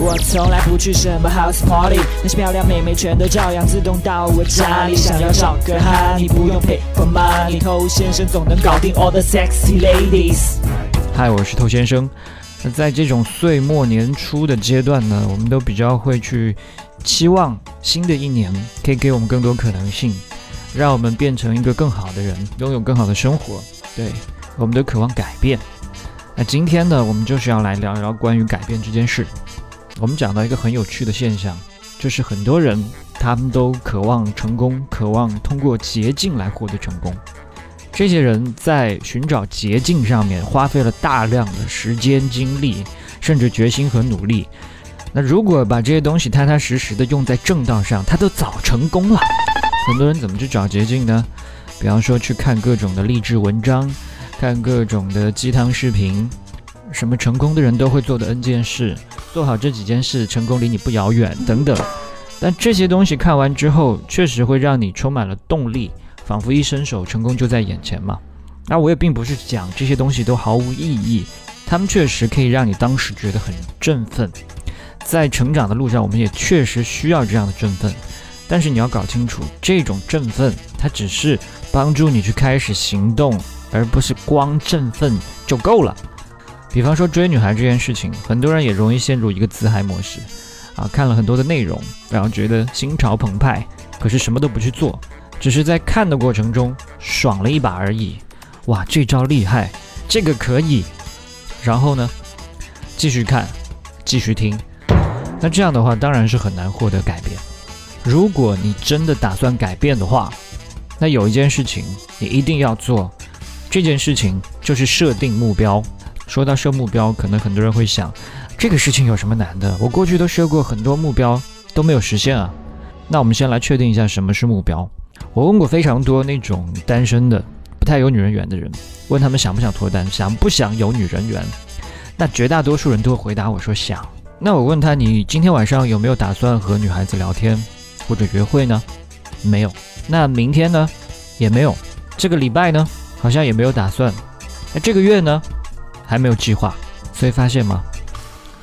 我从来不去什么 house party，那些漂亮妹妹全都照样自动到我家里。想要找个哈，你不用 pay for money，偷先生总能搞定 all the sexy ladies。嗨，我是偷先生。那在这种岁末年初的阶段呢，我们都比较会去期望新的一年可以给我们更多可能性，让我们变成一个更好的人，拥有更好的生活。对，我们都渴望改变。那今天呢，我们就是要来聊一聊关于改变这件事。我们讲到一个很有趣的现象，就是很多人他们都渴望成功，渴望通过捷径来获得成功。这些人在寻找捷径上面花费了大量的时间、精力，甚至决心和努力。那如果把这些东西踏踏实实的用在正道上，他都早成功了。很多人怎么去找捷径呢？比方说去看各种的励志文章，看各种的鸡汤视频，什么成功的人都会做的 N 件事。做好这几件事，成功离你不遥远。等等，但这些东西看完之后，确实会让你充满了动力，仿佛一伸手，成功就在眼前嘛。那我也并不是讲这些东西都毫无意义，他们确实可以让你当时觉得很振奋。在成长的路上，我们也确实需要这样的振奋。但是你要搞清楚，这种振奋它只是帮助你去开始行动，而不是光振奋就够了。比方说追女孩这件事情，很多人也容易陷入一个自嗨模式，啊，看了很多的内容，然后觉得心潮澎湃，可是什么都不去做，只是在看的过程中爽了一把而已。哇，这招厉害，这个可以。然后呢，继续看，继续听。那这样的话，当然是很难获得改变。如果你真的打算改变的话，那有一件事情你一定要做，这件事情就是设定目标。说到设目标，可能很多人会想，这个事情有什么难的？我过去都设过很多目标，都没有实现啊。那我们先来确定一下什么是目标。我问过非常多那种单身的、不太有女人缘的人，问他们想不想脱单，想不想有女人缘？那绝大多数人都会回答我说想。那我问他，你今天晚上有没有打算和女孩子聊天或者约会呢？没有。那明天呢？也没有。这个礼拜呢？好像也没有打算。那这个月呢？还没有计划，所以发现吗？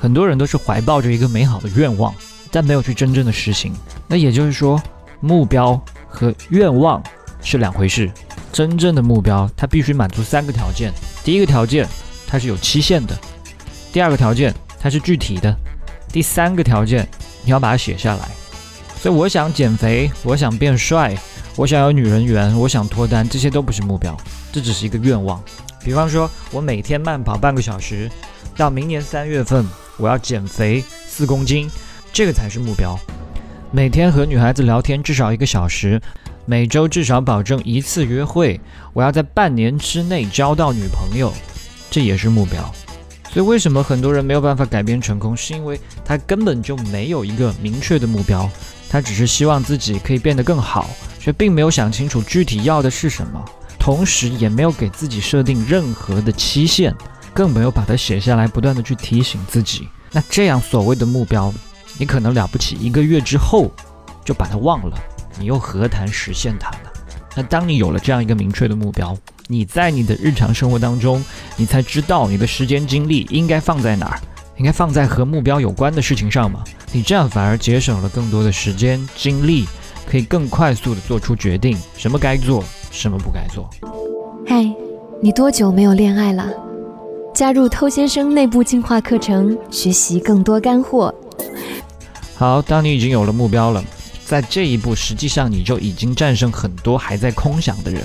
很多人都是怀抱着一个美好的愿望，但没有去真正的实行。那也就是说，目标和愿望是两回事。真正的目标，它必须满足三个条件：第一个条件，它是有期限的；第二个条件，它是具体的；第三个条件，你要把它写下来。所以，我想减肥，我想变帅，我想有女人缘，我想脱单，这些都不是目标，这只是一个愿望。比方说，我每天慢跑半个小时，到明年三月份我要减肥四公斤，这个才是目标。每天和女孩子聊天至少一个小时，每周至少保证一次约会，我要在半年之内交到女朋友，这也是目标。所以，为什么很多人没有办法改变成功，是因为他根本就没有一个明确的目标，他只是希望自己可以变得更好，却并没有想清楚具体要的是什么。同时也没有给自己设定任何的期限，更没有把它写下来，不断的去提醒自己。那这样所谓的目标，你可能了不起，一个月之后就把它忘了，你又何谈实现它呢？那当你有了这样一个明确的目标，你在你的日常生活当中，你才知道你的时间精力应该放在哪儿，应该放在和目标有关的事情上吗？你这样反而节省了更多的时间精力，可以更快速的做出决定，什么该做。什么不该做？嗨，你多久没有恋爱了？加入偷先生内部进化课程，学习更多干货。好，当你已经有了目标了，在这一步，实际上你就已经战胜很多还在空想的人。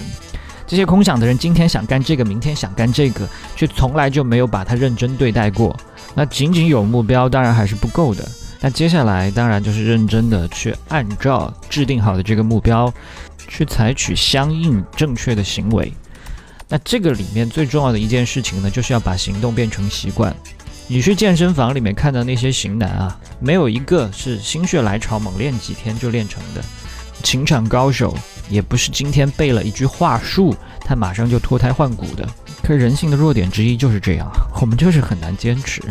这些空想的人，今天想干这个，明天想干这个，却从来就没有把它认真对待过。那仅仅有目标，当然还是不够的。那接下来，当然就是认真的去按照制定好的这个目标。去采取相应正确的行为，那这个里面最重要的一件事情呢，就是要把行动变成习惯。你去健身房里面看到那些型男啊，没有一个是心血来潮猛练几天就练成的。情场高手也不是今天背了一句话术，他马上就脱胎换骨的。可人性的弱点之一就是这样，我们就是很难坚持。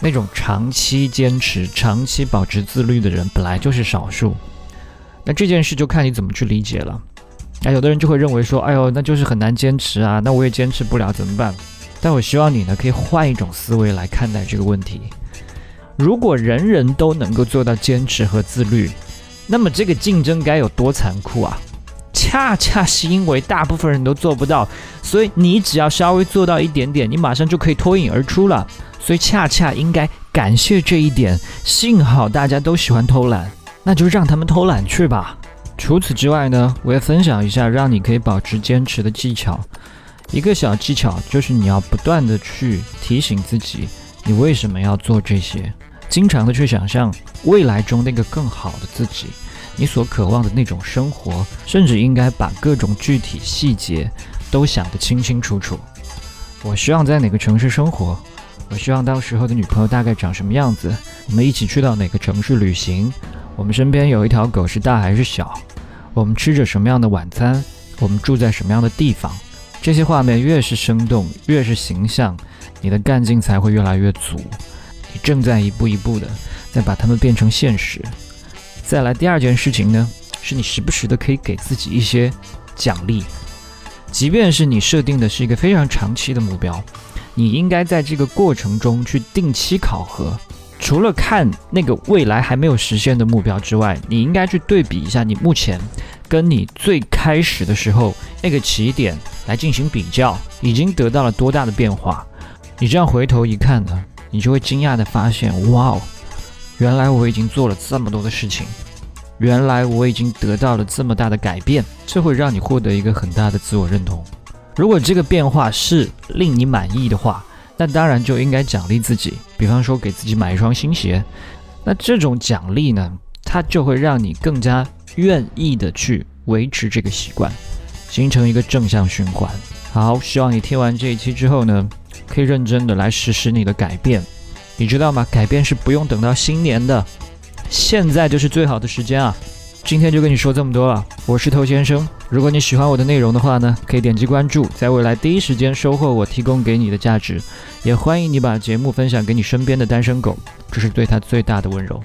那种长期坚持、长期保持自律的人，本来就是少数。那这件事就看你怎么去理解了。那有的人就会认为说，哎呦，那就是很难坚持啊，那我也坚持不了，怎么办？但我希望你呢，可以换一种思维来看待这个问题。如果人人都能够做到坚持和自律，那么这个竞争该有多残酷啊！恰恰是因为大部分人都做不到，所以你只要稍微做到一点点，你马上就可以脱颖而出了。所以恰恰应该感谢这一点。幸好大家都喜欢偷懒，那就让他们偷懒去吧。除此之外呢，我也分享一下让你可以保持坚持的技巧。一个小技巧就是你要不断的去提醒自己，你为什么要做这些，经常的去想象未来中那个更好的自己。你所渴望的那种生活，甚至应该把各种具体细节都想得清清楚楚。我希望在哪个城市生活？我希望到时候的女朋友大概长什么样子？我们一起去到哪个城市旅行？我们身边有一条狗是大还是小？我们吃着什么样的晚餐？我们住在什么样的地方？这些画面越是生动，越是形象，你的干劲才会越来越足。你正在一步一步的在把它们变成现实。再来第二件事情呢，是你时不时的可以给自己一些奖励，即便是你设定的是一个非常长期的目标，你应该在这个过程中去定期考核。除了看那个未来还没有实现的目标之外，你应该去对比一下你目前跟你最开始的时候那个起点来进行比较，已经得到了多大的变化。你这样回头一看呢，你就会惊讶的发现，哇哦！原来我已经做了这么多的事情，原来我已经得到了这么大的改变，这会让你获得一个很大的自我认同。如果这个变化是令你满意的话，那当然就应该奖励自己，比方说给自己买一双新鞋。那这种奖励呢，它就会让你更加愿意的去维持这个习惯，形成一个正向循环。好，希望你听完这一期之后呢，可以认真的来实施你的改变。你知道吗？改变是不用等到新年的，现在就是最好的时间啊！今天就跟你说这么多了。我是头先生，如果你喜欢我的内容的话呢，可以点击关注，在未来第一时间收获我提供给你的价值。也欢迎你把节目分享给你身边的单身狗，这是对他最大的温柔。